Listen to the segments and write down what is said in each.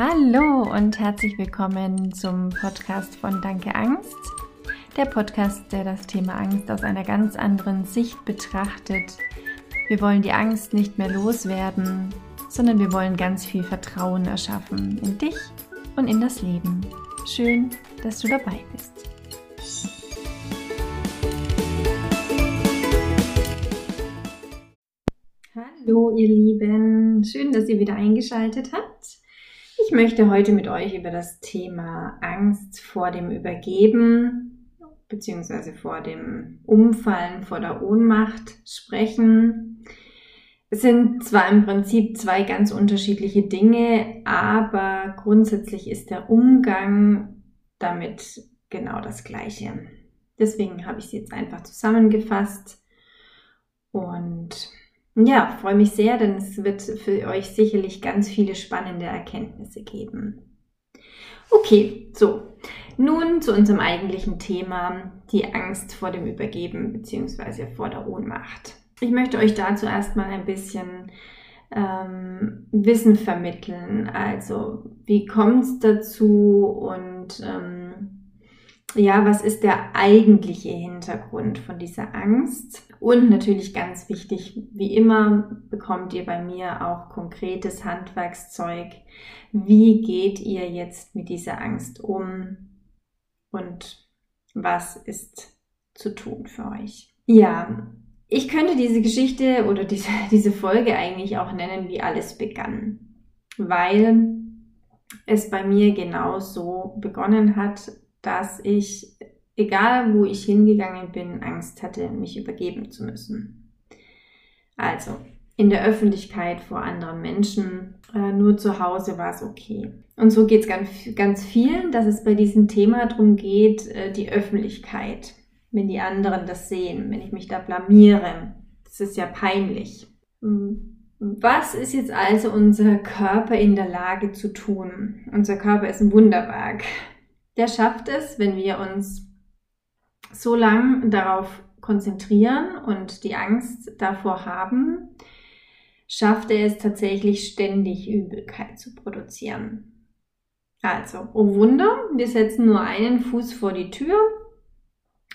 Hallo und herzlich willkommen zum Podcast von Danke Angst. Der Podcast, der das Thema Angst aus einer ganz anderen Sicht betrachtet. Wir wollen die Angst nicht mehr loswerden, sondern wir wollen ganz viel Vertrauen erschaffen in dich und in das Leben. Schön, dass du dabei bist. Hallo ihr Lieben, schön, dass ihr wieder eingeschaltet habt. Ich möchte heute mit euch über das Thema Angst vor dem Übergeben bzw. vor dem Umfallen, vor der Ohnmacht sprechen. Es sind zwar im Prinzip zwei ganz unterschiedliche Dinge, aber grundsätzlich ist der Umgang damit genau das gleiche. Deswegen habe ich sie jetzt einfach zusammengefasst und ja, freue mich sehr, denn es wird für euch sicherlich ganz viele spannende Erkenntnisse geben. Okay, so. Nun zu unserem eigentlichen Thema, die Angst vor dem Übergeben bzw. vor der Ohnmacht. Ich möchte euch dazu erstmal ein bisschen ähm, Wissen vermitteln. Also, wie kommt es dazu und ähm, ja, was ist der eigentliche Hintergrund von dieser Angst? Und natürlich ganz wichtig, wie immer bekommt ihr bei mir auch konkretes Handwerkszeug. Wie geht ihr jetzt mit dieser Angst um? Und was ist zu tun für euch? Ja, ich könnte diese Geschichte oder diese, diese Folge eigentlich auch nennen, wie alles begann. Weil es bei mir genau so begonnen hat, dass ich, egal wo ich hingegangen bin, Angst hatte, mich übergeben zu müssen. Also, in der Öffentlichkeit vor anderen Menschen, äh, nur zu Hause war es okay. Und so geht es ganz, ganz vielen, dass es bei diesem Thema darum geht, äh, die Öffentlichkeit, wenn die anderen das sehen, wenn ich mich da blamiere. Das ist ja peinlich. Hm. Was ist jetzt also unser Körper in der Lage zu tun? Unser Körper ist ein Wunderwerk der schafft es, wenn wir uns so lang darauf konzentrieren und die Angst davor haben, schafft er es tatsächlich ständig Übelkeit zu produzieren. Also, oh Wunder, wir setzen nur einen Fuß vor die Tür,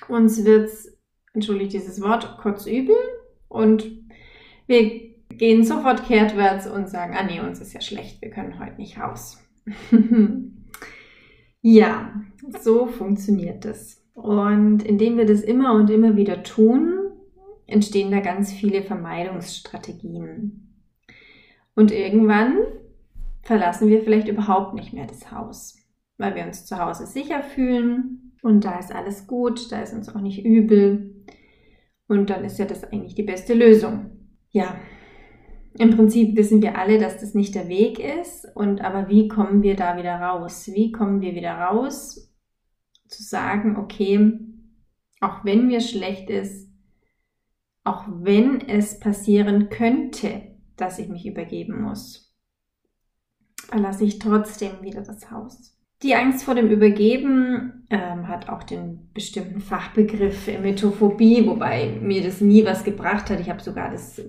uns wird's, entschuldigt dieses Wort, kurz übel und wir gehen sofort kehrtwärts und sagen, ah nee, uns ist ja schlecht, wir können heute nicht raus. Ja, so funktioniert das. Und indem wir das immer und immer wieder tun, entstehen da ganz viele Vermeidungsstrategien. Und irgendwann verlassen wir vielleicht überhaupt nicht mehr das Haus, weil wir uns zu Hause sicher fühlen und da ist alles gut, da ist uns auch nicht übel. Und dann ist ja das eigentlich die beste Lösung. Ja, im Prinzip wissen wir alle, dass das nicht der Weg ist. Und aber wie kommen wir da wieder raus? Wie kommen wir wieder raus, zu sagen, okay, auch wenn mir schlecht ist, auch wenn es passieren könnte, dass ich mich übergeben muss, verlasse ich trotzdem wieder das Haus. Die Angst vor dem Übergeben ähm, hat auch den bestimmten Fachbegriff Emetophobie, wobei mir das nie was gebracht hat. Ich habe sogar das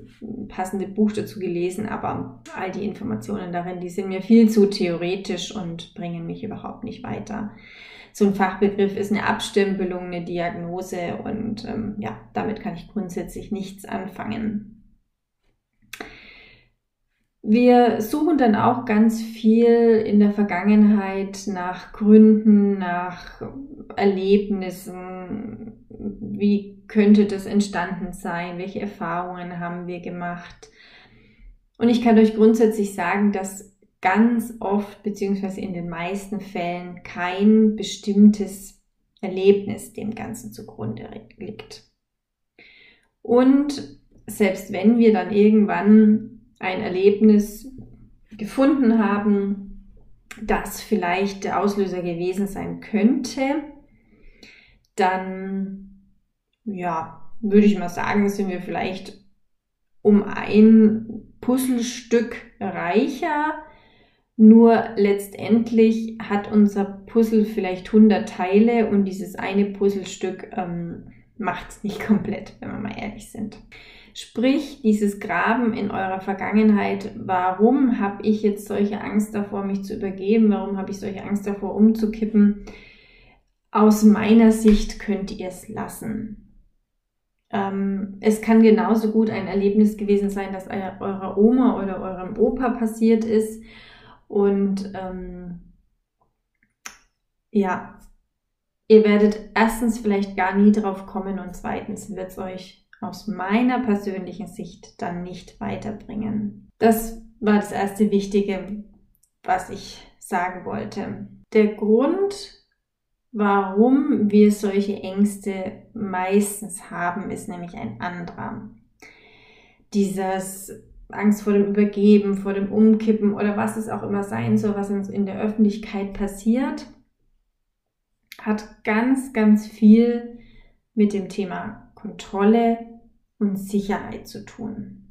passende Buch dazu gelesen, aber all die Informationen darin, die sind mir viel zu theoretisch und bringen mich überhaupt nicht weiter. So ein Fachbegriff ist eine Abstempelung, eine Diagnose und ähm, ja, damit kann ich grundsätzlich nichts anfangen. Wir suchen dann auch ganz viel in der Vergangenheit nach Gründen, nach Erlebnissen. Wie könnte das entstanden sein? Welche Erfahrungen haben wir gemacht? Und ich kann euch grundsätzlich sagen, dass ganz oft beziehungsweise in den meisten Fällen kein bestimmtes Erlebnis dem Ganzen zugrunde liegt. Und selbst wenn wir dann irgendwann ein Erlebnis gefunden haben, das vielleicht der Auslöser gewesen sein könnte, dann, ja, würde ich mal sagen, sind wir vielleicht um ein Puzzlestück reicher. Nur letztendlich hat unser Puzzle vielleicht 100 Teile und dieses eine Puzzlestück ähm, macht es nicht komplett, wenn wir mal ehrlich sind. Sprich, dieses Graben in eurer Vergangenheit, warum habe ich jetzt solche Angst davor, mich zu übergeben? Warum habe ich solche Angst davor, umzukippen? Aus meiner Sicht könnt ihr es lassen. Ähm, es kann genauso gut ein Erlebnis gewesen sein, dass eurer Oma oder eurem Opa passiert ist. Und ähm, ja, ihr werdet erstens vielleicht gar nie drauf kommen und zweitens wird es euch aus meiner persönlichen Sicht dann nicht weiterbringen. Das war das erste Wichtige, was ich sagen wollte. Der Grund, warum wir solche Ängste meistens haben, ist nämlich ein anderer. Dieses Angst vor dem Übergeben, vor dem Umkippen oder was es auch immer sein soll, was uns in der Öffentlichkeit passiert, hat ganz, ganz viel mit dem Thema Kontrolle, und Sicherheit zu tun.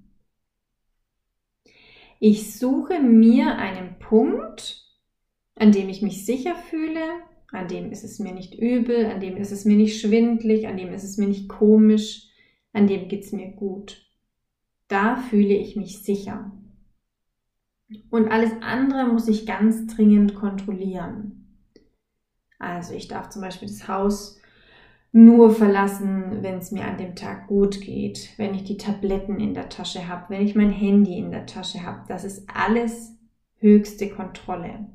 Ich suche mir einen Punkt, an dem ich mich sicher fühle, an dem ist es mir nicht übel, an dem ist es mir nicht schwindlig, an dem ist es mir nicht komisch, an dem geht es mir gut. Da fühle ich mich sicher. Und alles andere muss ich ganz dringend kontrollieren. Also ich darf zum Beispiel das Haus nur verlassen, wenn es mir an dem Tag gut geht, wenn ich die Tabletten in der Tasche habe, wenn ich mein Handy in der Tasche habe. Das ist alles höchste Kontrolle.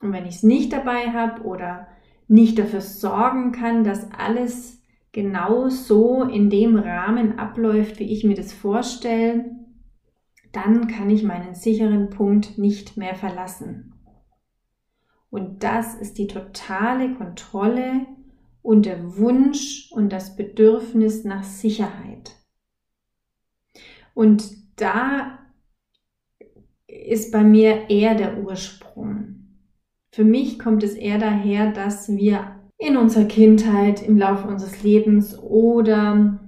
Und wenn ich es nicht dabei habe oder nicht dafür sorgen kann, dass alles genau so in dem Rahmen abläuft, wie ich mir das vorstelle, dann kann ich meinen sicheren Punkt nicht mehr verlassen. Und das ist die totale Kontrolle, und der Wunsch und das Bedürfnis nach Sicherheit. Und da ist bei mir eher der Ursprung. Für mich kommt es eher daher, dass wir in unserer Kindheit, im Laufe unseres Lebens oder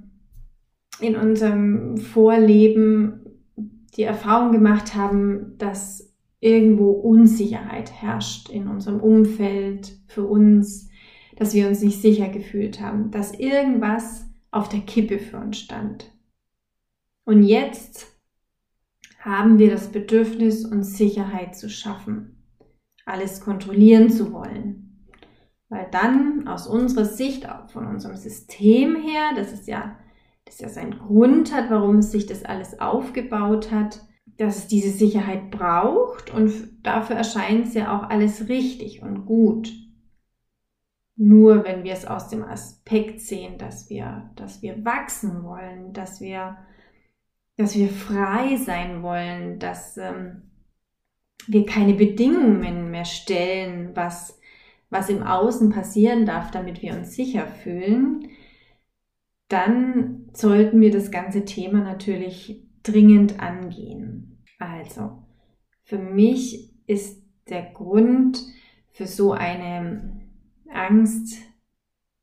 in unserem Vorleben die Erfahrung gemacht haben, dass irgendwo Unsicherheit herrscht in unserem Umfeld, für uns, dass wir uns nicht sicher gefühlt haben, dass irgendwas auf der Kippe für uns stand. Und jetzt haben wir das Bedürfnis, uns Sicherheit zu schaffen, alles kontrollieren zu wollen. Weil dann aus unserer Sicht, auch von unserem System her, das ist ja, das ja seinen Grund hat, warum es sich das alles aufgebaut hat, dass es diese Sicherheit braucht und dafür erscheint es ja auch alles richtig und gut. Nur wenn wir es aus dem Aspekt sehen, dass wir, dass wir wachsen wollen, dass wir, dass wir frei sein wollen, dass ähm, wir keine Bedingungen mehr stellen, was, was im Außen passieren darf, damit wir uns sicher fühlen, dann sollten wir das ganze Thema natürlich dringend angehen. Also, für mich ist der Grund für so eine Angst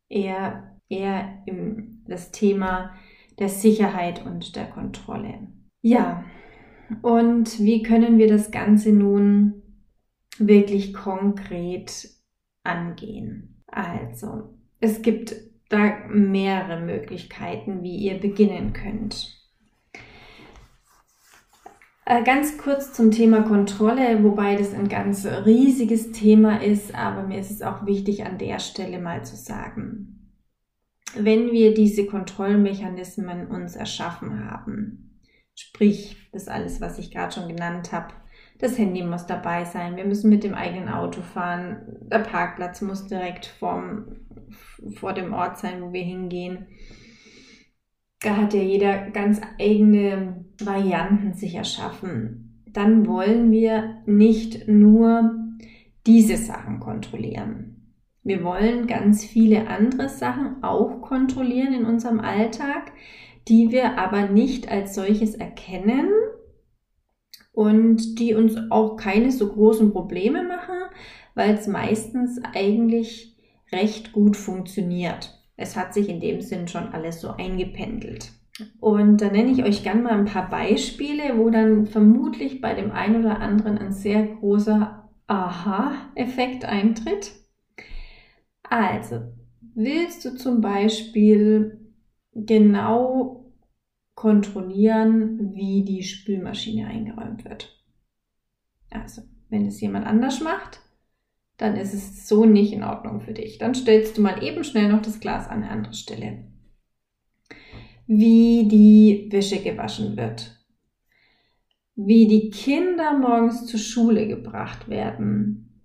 eher, eher im, das Thema der Sicherheit und der Kontrolle. Ja, und wie können wir das Ganze nun wirklich konkret angehen? Also, es gibt da mehrere Möglichkeiten, wie ihr beginnen könnt. Äh, ganz kurz zum Thema Kontrolle, wobei das ein ganz riesiges Thema ist, aber mir ist es auch wichtig an der Stelle mal zu sagen. Wenn wir diese Kontrollmechanismen uns erschaffen haben, sprich das alles, was ich gerade schon genannt habe, das Handy muss dabei sein, wir müssen mit dem eigenen Auto fahren, der Parkplatz muss direkt vorm, vor dem Ort sein, wo wir hingehen da hat ja jeder ganz eigene Varianten sich erschaffen. Dann wollen wir nicht nur diese Sachen kontrollieren. Wir wollen ganz viele andere Sachen auch kontrollieren in unserem Alltag, die wir aber nicht als solches erkennen und die uns auch keine so großen Probleme machen, weil es meistens eigentlich recht gut funktioniert es hat sich in dem Sinn schon alles so eingependelt. Und da nenne ich euch gerne mal ein paar Beispiele, wo dann vermutlich bei dem einen oder anderen ein sehr großer Aha-Effekt eintritt. Also, willst du zum Beispiel genau kontrollieren, wie die Spülmaschine eingeräumt wird. Also, wenn es jemand anders macht, dann ist es so nicht in Ordnung für dich. Dann stellst du mal eben schnell noch das Glas an eine andere Stelle. Wie die Wäsche gewaschen wird. Wie die Kinder morgens zur Schule gebracht werden.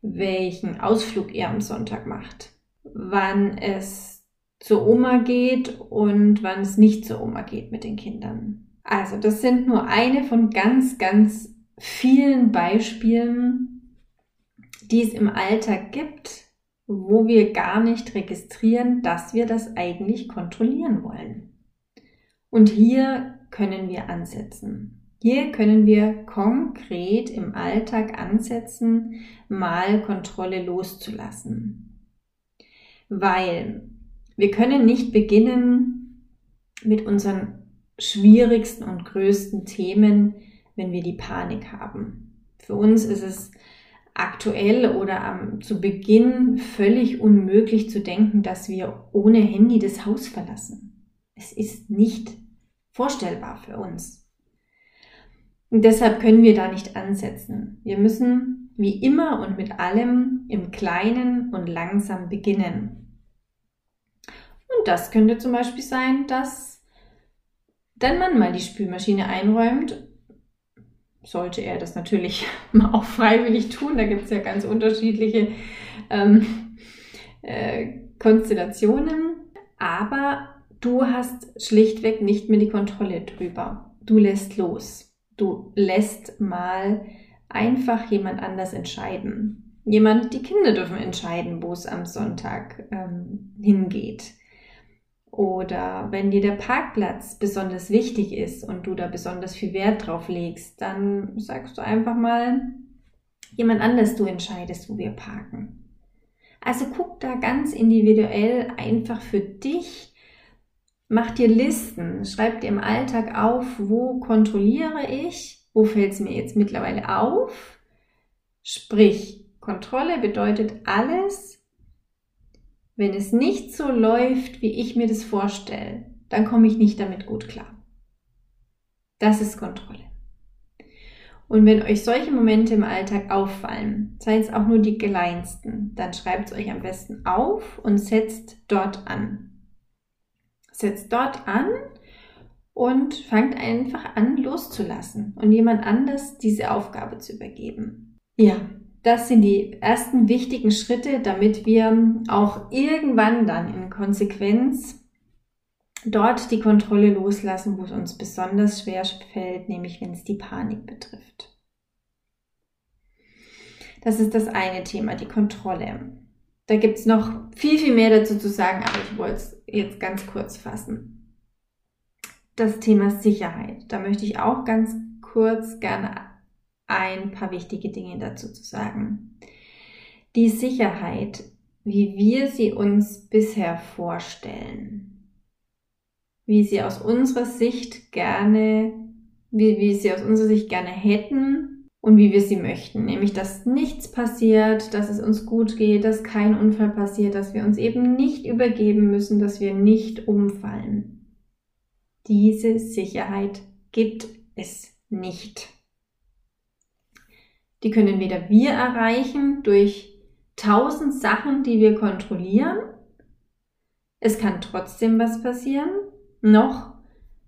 Welchen Ausflug ihr am Sonntag macht. Wann es zur Oma geht und wann es nicht zur Oma geht mit den Kindern. Also, das sind nur eine von ganz, ganz vielen Beispielen, die es im Alltag gibt, wo wir gar nicht registrieren, dass wir das eigentlich kontrollieren wollen. Und hier können wir ansetzen. Hier können wir konkret im Alltag ansetzen, mal Kontrolle loszulassen. Weil wir können nicht beginnen mit unseren schwierigsten und größten Themen, wenn wir die Panik haben. Für uns ist es aktuell oder am, zu Beginn völlig unmöglich zu denken, dass wir ohne Handy das Haus verlassen. Es ist nicht vorstellbar für uns. Und deshalb können wir da nicht ansetzen. Wir müssen wie immer und mit allem im Kleinen und langsam beginnen. Und das könnte zum Beispiel sein, dass dann man mal die Spülmaschine einräumt sollte er das natürlich auch freiwillig tun. Da gibt es ja ganz unterschiedliche ähm, äh, Konstellationen. Aber du hast schlichtweg nicht mehr die Kontrolle drüber. Du lässt los. Du lässt mal einfach jemand anders entscheiden. Jemand, die Kinder dürfen entscheiden, wo es am Sonntag ähm, hingeht. Oder wenn dir der Parkplatz besonders wichtig ist und du da besonders viel Wert drauf legst, dann sagst du einfach mal, jemand anders du entscheidest, wo wir parken. Also guck da ganz individuell einfach für dich, mach dir Listen, schreib dir im Alltag auf, wo kontrolliere ich, wo fällt es mir jetzt mittlerweile auf. Sprich, Kontrolle bedeutet alles, wenn es nicht so läuft, wie ich mir das vorstelle, dann komme ich nicht damit gut klar. Das ist Kontrolle. Und wenn euch solche Momente im Alltag auffallen, seien es auch nur die kleinsten, dann schreibt es euch am besten auf und setzt dort an. Setzt dort an und fangt einfach an loszulassen und jemand anders diese Aufgabe zu übergeben. Ja, das sind die ersten wichtigen Schritte, damit wir auch irgendwann dann in Konsequenz dort die Kontrolle loslassen, wo es uns besonders schwer fällt, nämlich wenn es die Panik betrifft. Das ist das eine Thema, die Kontrolle. Da gibt es noch viel, viel mehr dazu zu sagen, aber ich wollte es jetzt ganz kurz fassen. Das Thema Sicherheit. Da möchte ich auch ganz kurz gerne ein paar wichtige Dinge dazu zu sagen. Die Sicherheit, wie wir sie uns bisher vorstellen, wie sie aus unserer Sicht gerne, wie wir sie aus unserer Sicht gerne hätten und wie wir sie möchten, nämlich dass nichts passiert, dass es uns gut geht, dass kein Unfall passiert, dass wir uns eben nicht übergeben müssen, dass wir nicht umfallen. Diese Sicherheit gibt es nicht. Die können weder wir erreichen durch tausend Sachen, die wir kontrollieren. Es kann trotzdem was passieren. Noch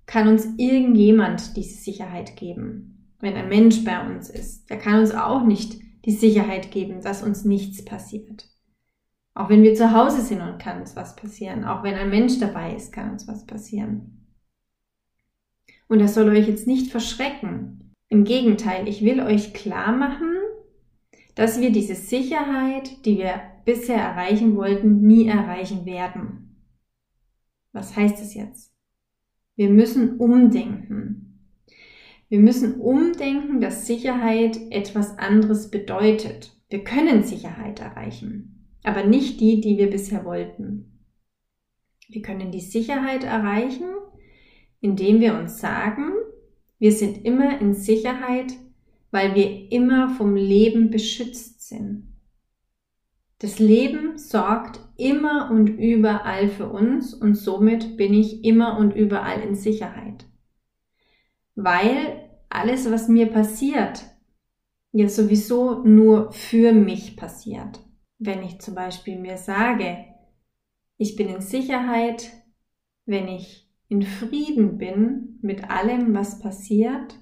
kann uns irgendjemand diese Sicherheit geben. Wenn ein Mensch bei uns ist, der kann uns auch nicht die Sicherheit geben, dass uns nichts passiert. Auch wenn wir zu Hause sind und kann uns was passieren. Auch wenn ein Mensch dabei ist, kann uns was passieren. Und das soll euch jetzt nicht verschrecken. Im Gegenteil, ich will euch klar machen, dass wir diese Sicherheit, die wir bisher erreichen wollten, nie erreichen werden. Was heißt das jetzt? Wir müssen umdenken. Wir müssen umdenken, dass Sicherheit etwas anderes bedeutet. Wir können Sicherheit erreichen, aber nicht die, die wir bisher wollten. Wir können die Sicherheit erreichen, indem wir uns sagen, wir sind immer in Sicherheit, weil wir immer vom Leben beschützt sind. Das Leben sorgt immer und überall für uns und somit bin ich immer und überall in Sicherheit. Weil alles, was mir passiert, ja sowieso nur für mich passiert. Wenn ich zum Beispiel mir sage, ich bin in Sicherheit, wenn ich in Frieden bin mit allem, was passiert,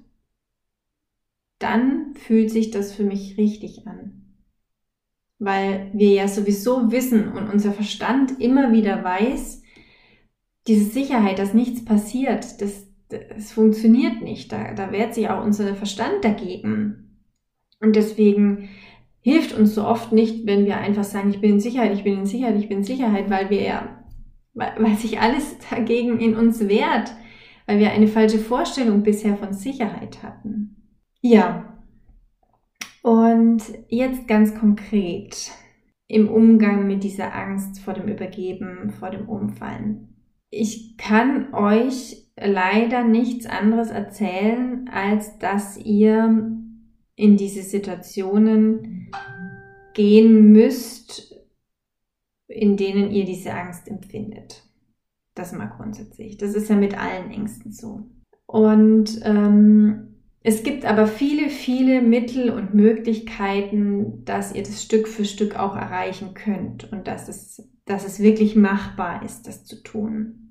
dann fühlt sich das für mich richtig an. Weil wir ja sowieso wissen und unser Verstand immer wieder weiß, diese Sicherheit, dass nichts passiert, das, das funktioniert nicht. Da, da wehrt sich auch unser Verstand dagegen. Und deswegen hilft uns so oft nicht, wenn wir einfach sagen, ich bin in Sicherheit, ich bin in Sicherheit, ich bin in Sicherheit, weil wir ja, weil, sich alles dagegen in uns wehrt, weil wir eine falsche Vorstellung bisher von Sicherheit hatten. Ja. Und jetzt ganz konkret im Umgang mit dieser Angst vor dem Übergeben, vor dem Umfallen. Ich kann euch leider nichts anderes erzählen, als dass ihr in diese Situationen gehen müsst, in denen ihr diese Angst empfindet. Das mal grundsätzlich. Das ist ja mit allen Ängsten so. Und ähm, es gibt aber viele, viele Mittel und Möglichkeiten, dass ihr das Stück für Stück auch erreichen könnt und dass es, dass es wirklich machbar ist, das zu tun.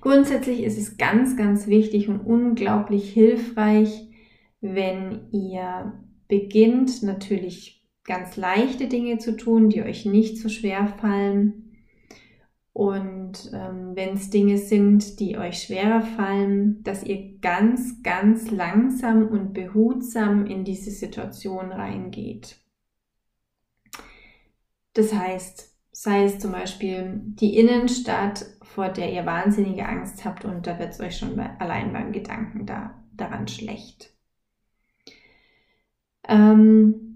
Grundsätzlich ist es ganz, ganz wichtig und unglaublich hilfreich, wenn ihr beginnt, natürlich ganz leichte Dinge zu tun, die euch nicht so schwer fallen und ähm, wenn es Dinge sind, die euch schwerer fallen, dass ihr ganz, ganz langsam und behutsam in diese Situation reingeht. Das heißt, sei es zum Beispiel die Innenstadt, vor der ihr wahnsinnige Angst habt und da wird es euch schon allein beim Gedanken da, daran schlecht. Ähm,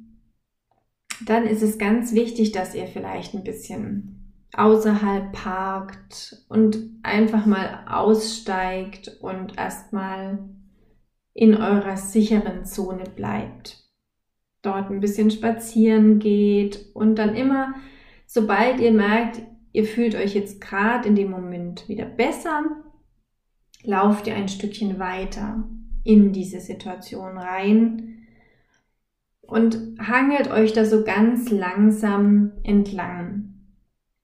dann ist es ganz wichtig, dass ihr vielleicht ein bisschen außerhalb parkt und einfach mal aussteigt und erstmal in eurer sicheren Zone bleibt. Dort ein bisschen spazieren geht und dann immer, sobald ihr merkt, ihr fühlt euch jetzt gerade in dem Moment wieder besser, lauft ihr ein Stückchen weiter in diese Situation rein und hangelt euch da so ganz langsam entlang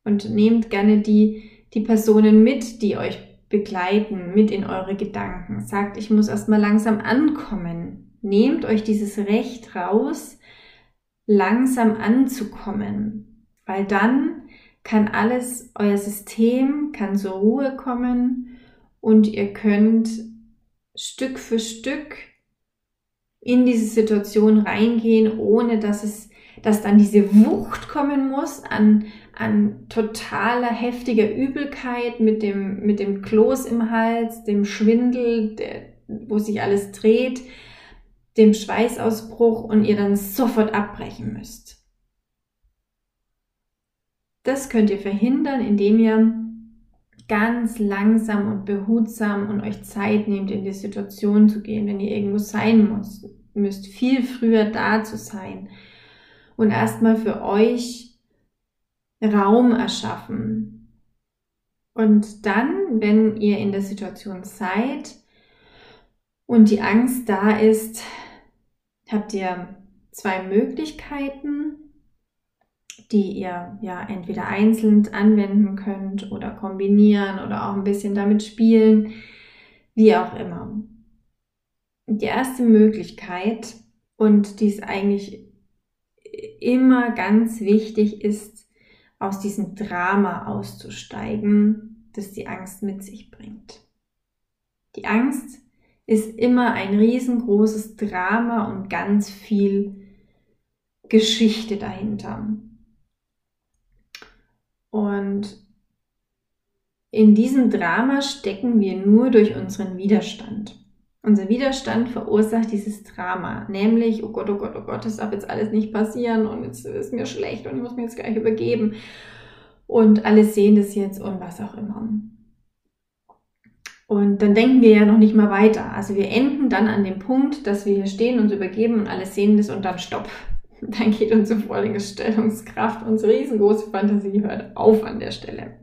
und nehmt gerne die, die Personen mit, die euch begleiten, mit in eure Gedanken. Sagt, ich muss erstmal langsam ankommen. Nehmt euch dieses Recht raus, langsam anzukommen, weil dann kann alles, euer System kann zur Ruhe kommen und ihr könnt Stück für Stück in diese Situation reingehen, ohne dass es, dass dann diese Wucht kommen muss an, an totaler heftiger Übelkeit mit dem, mit dem Kloß im Hals, dem Schwindel, der, wo sich alles dreht, dem Schweißausbruch und ihr dann sofort abbrechen müsst. Das könnt ihr verhindern, indem ihr ganz langsam und behutsam und euch Zeit nehmt, in die Situation zu gehen, wenn ihr irgendwo sein müsst, müsst viel früher da zu sein und erstmal für euch Raum erschaffen. Und dann, wenn ihr in der Situation seid und die Angst da ist, habt ihr zwei Möglichkeiten, die ihr ja entweder einzeln anwenden könnt oder kombinieren oder auch ein bisschen damit spielen, wie auch immer. Die erste Möglichkeit, und die ist eigentlich immer ganz wichtig, ist, aus diesem Drama auszusteigen, das die Angst mit sich bringt. Die Angst ist immer ein riesengroßes Drama und ganz viel Geschichte dahinter. Und in diesem Drama stecken wir nur durch unseren Widerstand. Unser Widerstand verursacht dieses Drama, nämlich, oh Gott, oh Gott, oh Gott, das darf jetzt alles nicht passieren und jetzt ist mir schlecht und ich muss mir jetzt gleich übergeben und alle sehen das jetzt und was auch immer. Und dann denken wir ja noch nicht mal weiter. Also wir enden dann an dem Punkt, dass wir hier stehen, uns übergeben und alle sehen das und dann stopp. dann geht unsere Vorstellungskraft, unsere riesengroße Fantasie hört auf an der Stelle.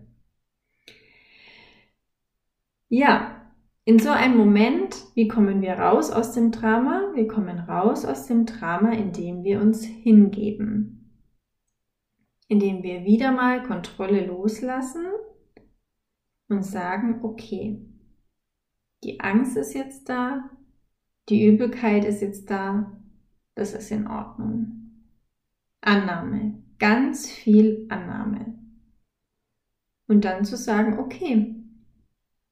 Ja, in so einem Moment, wie kommen wir raus aus dem Drama? Wir kommen raus aus dem Drama, indem wir uns hingeben. Indem wir wieder mal Kontrolle loslassen und sagen, okay, die Angst ist jetzt da, die Übelkeit ist jetzt da, das ist in Ordnung. Annahme, ganz viel Annahme. Und dann zu sagen, okay,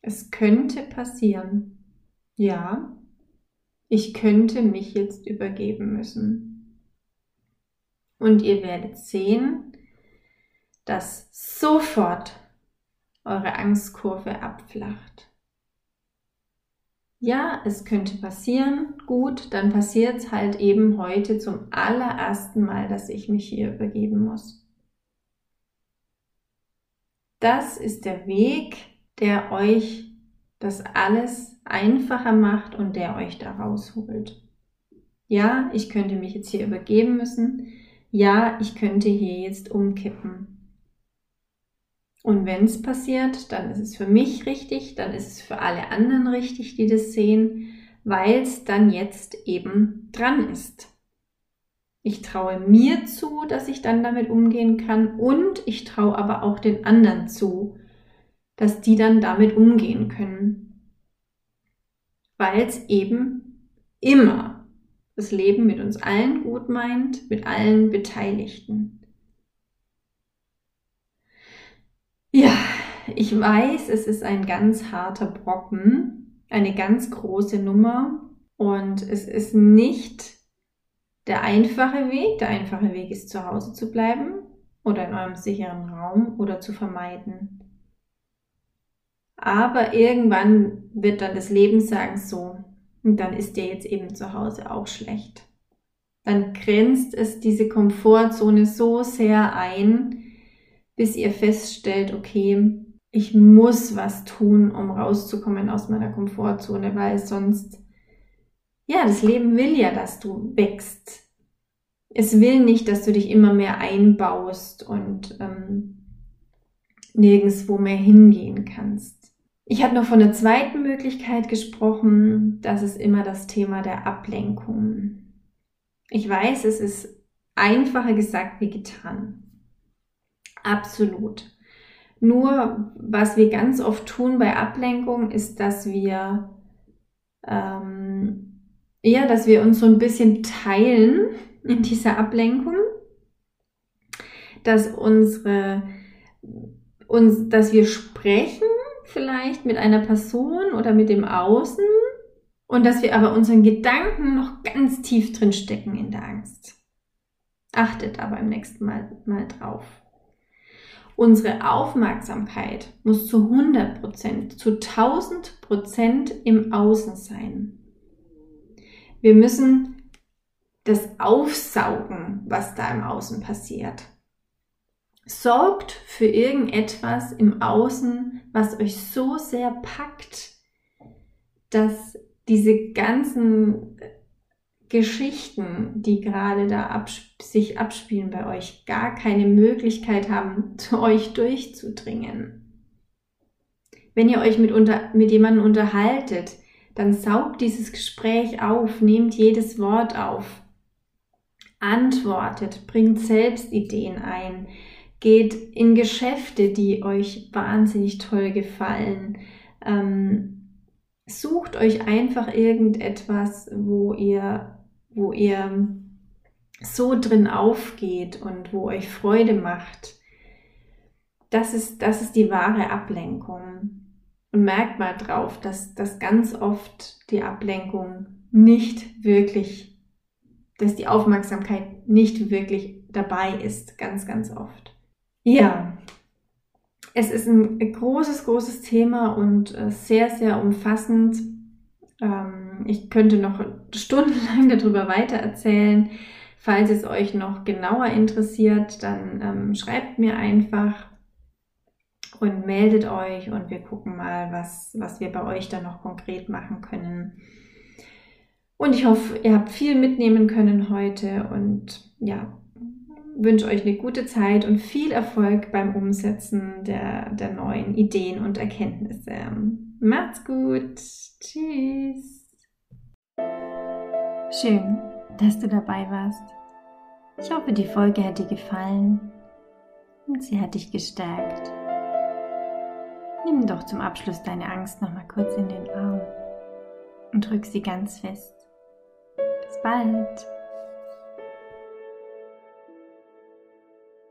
es könnte passieren. Ja, ich könnte mich jetzt übergeben müssen. Und ihr werdet sehen, dass sofort eure Angstkurve abflacht. Ja, es könnte passieren. Gut, dann passiert es halt eben heute zum allerersten Mal, dass ich mich hier übergeben muss. Das ist der Weg, der euch das alles einfacher macht und der euch da rausholt. Ja, ich könnte mich jetzt hier übergeben müssen. Ja, ich könnte hier jetzt umkippen. Und wenn es passiert, dann ist es für mich richtig, dann ist es für alle anderen richtig, die das sehen, weil es dann jetzt eben dran ist. Ich traue mir zu, dass ich dann damit umgehen kann und ich traue aber auch den anderen zu, dass die dann damit umgehen können. Weil es eben immer das Leben mit uns allen gut meint, mit allen Beteiligten. Ja, ich weiß, es ist ein ganz harter Brocken, eine ganz große Nummer und es ist nicht der einfache Weg. Der einfache Weg ist zu Hause zu bleiben oder in eurem sicheren Raum oder zu vermeiden. Aber irgendwann wird dann das Leben sagen, so, und dann ist dir jetzt eben zu Hause auch schlecht. Dann grenzt es diese Komfortzone so sehr ein, bis ihr feststellt, okay, ich muss was tun, um rauszukommen aus meiner Komfortzone, weil sonst, ja, das Leben will ja, dass du wächst. Es will nicht, dass du dich immer mehr einbaust und ähm, nirgendswo mehr hingehen kannst. Ich habe noch von der zweiten Möglichkeit gesprochen, das ist immer das Thema der Ablenkung. Ich weiß, es ist einfacher gesagt wie getan. Absolut. Nur, was wir ganz oft tun bei Ablenkung, ist, dass wir, ähm, ja, dass wir uns so ein bisschen teilen in dieser Ablenkung, dass unsere, uns, dass wir sprechen vielleicht mit einer Person oder mit dem Außen und dass wir aber unseren Gedanken noch ganz tief drin stecken in der Angst. Achtet aber im nächsten Mal mal drauf. Unsere Aufmerksamkeit muss zu 100 Prozent, zu 1000 Prozent im Außen sein. Wir müssen das aufsaugen, was da im Außen passiert. Sorgt für irgendetwas im Außen, was euch so sehr packt, dass diese ganzen Geschichten, die gerade da abs sich abspielen bei euch, gar keine Möglichkeit haben, zu euch durchzudringen. Wenn ihr euch mit, unter, mit jemandem unterhaltet, dann saugt dieses Gespräch auf, nehmt jedes Wort auf, antwortet, bringt selbst Ideen ein, geht in Geschäfte, die euch wahnsinnig toll gefallen. Ähm, sucht euch einfach irgendetwas, wo ihr, wo ihr so drin aufgeht und wo euch Freude macht. Das ist, das ist die wahre Ablenkung. Und merkt mal drauf, dass, dass ganz oft die Ablenkung nicht wirklich, dass die Aufmerksamkeit nicht wirklich dabei ist, ganz, ganz oft. Ja, es ist ein großes, großes Thema und äh, sehr, sehr umfassend. Ähm, ich könnte noch stundenlang darüber weiter erzählen. Falls es euch noch genauer interessiert, dann ähm, schreibt mir einfach und meldet euch und wir gucken mal, was, was wir bei euch dann noch konkret machen können. Und ich hoffe, ihr habt viel mitnehmen können heute und ja, wünsche euch eine gute Zeit und viel Erfolg beim Umsetzen der, der neuen Ideen und Erkenntnisse. Macht's gut. Tschüss. Schön, dass du dabei warst. Ich hoffe, die Folge hat dir gefallen und sie hat dich gestärkt. Nimm doch zum Abschluss deine Angst nochmal kurz in den Arm und drück sie ganz fest. Bis bald.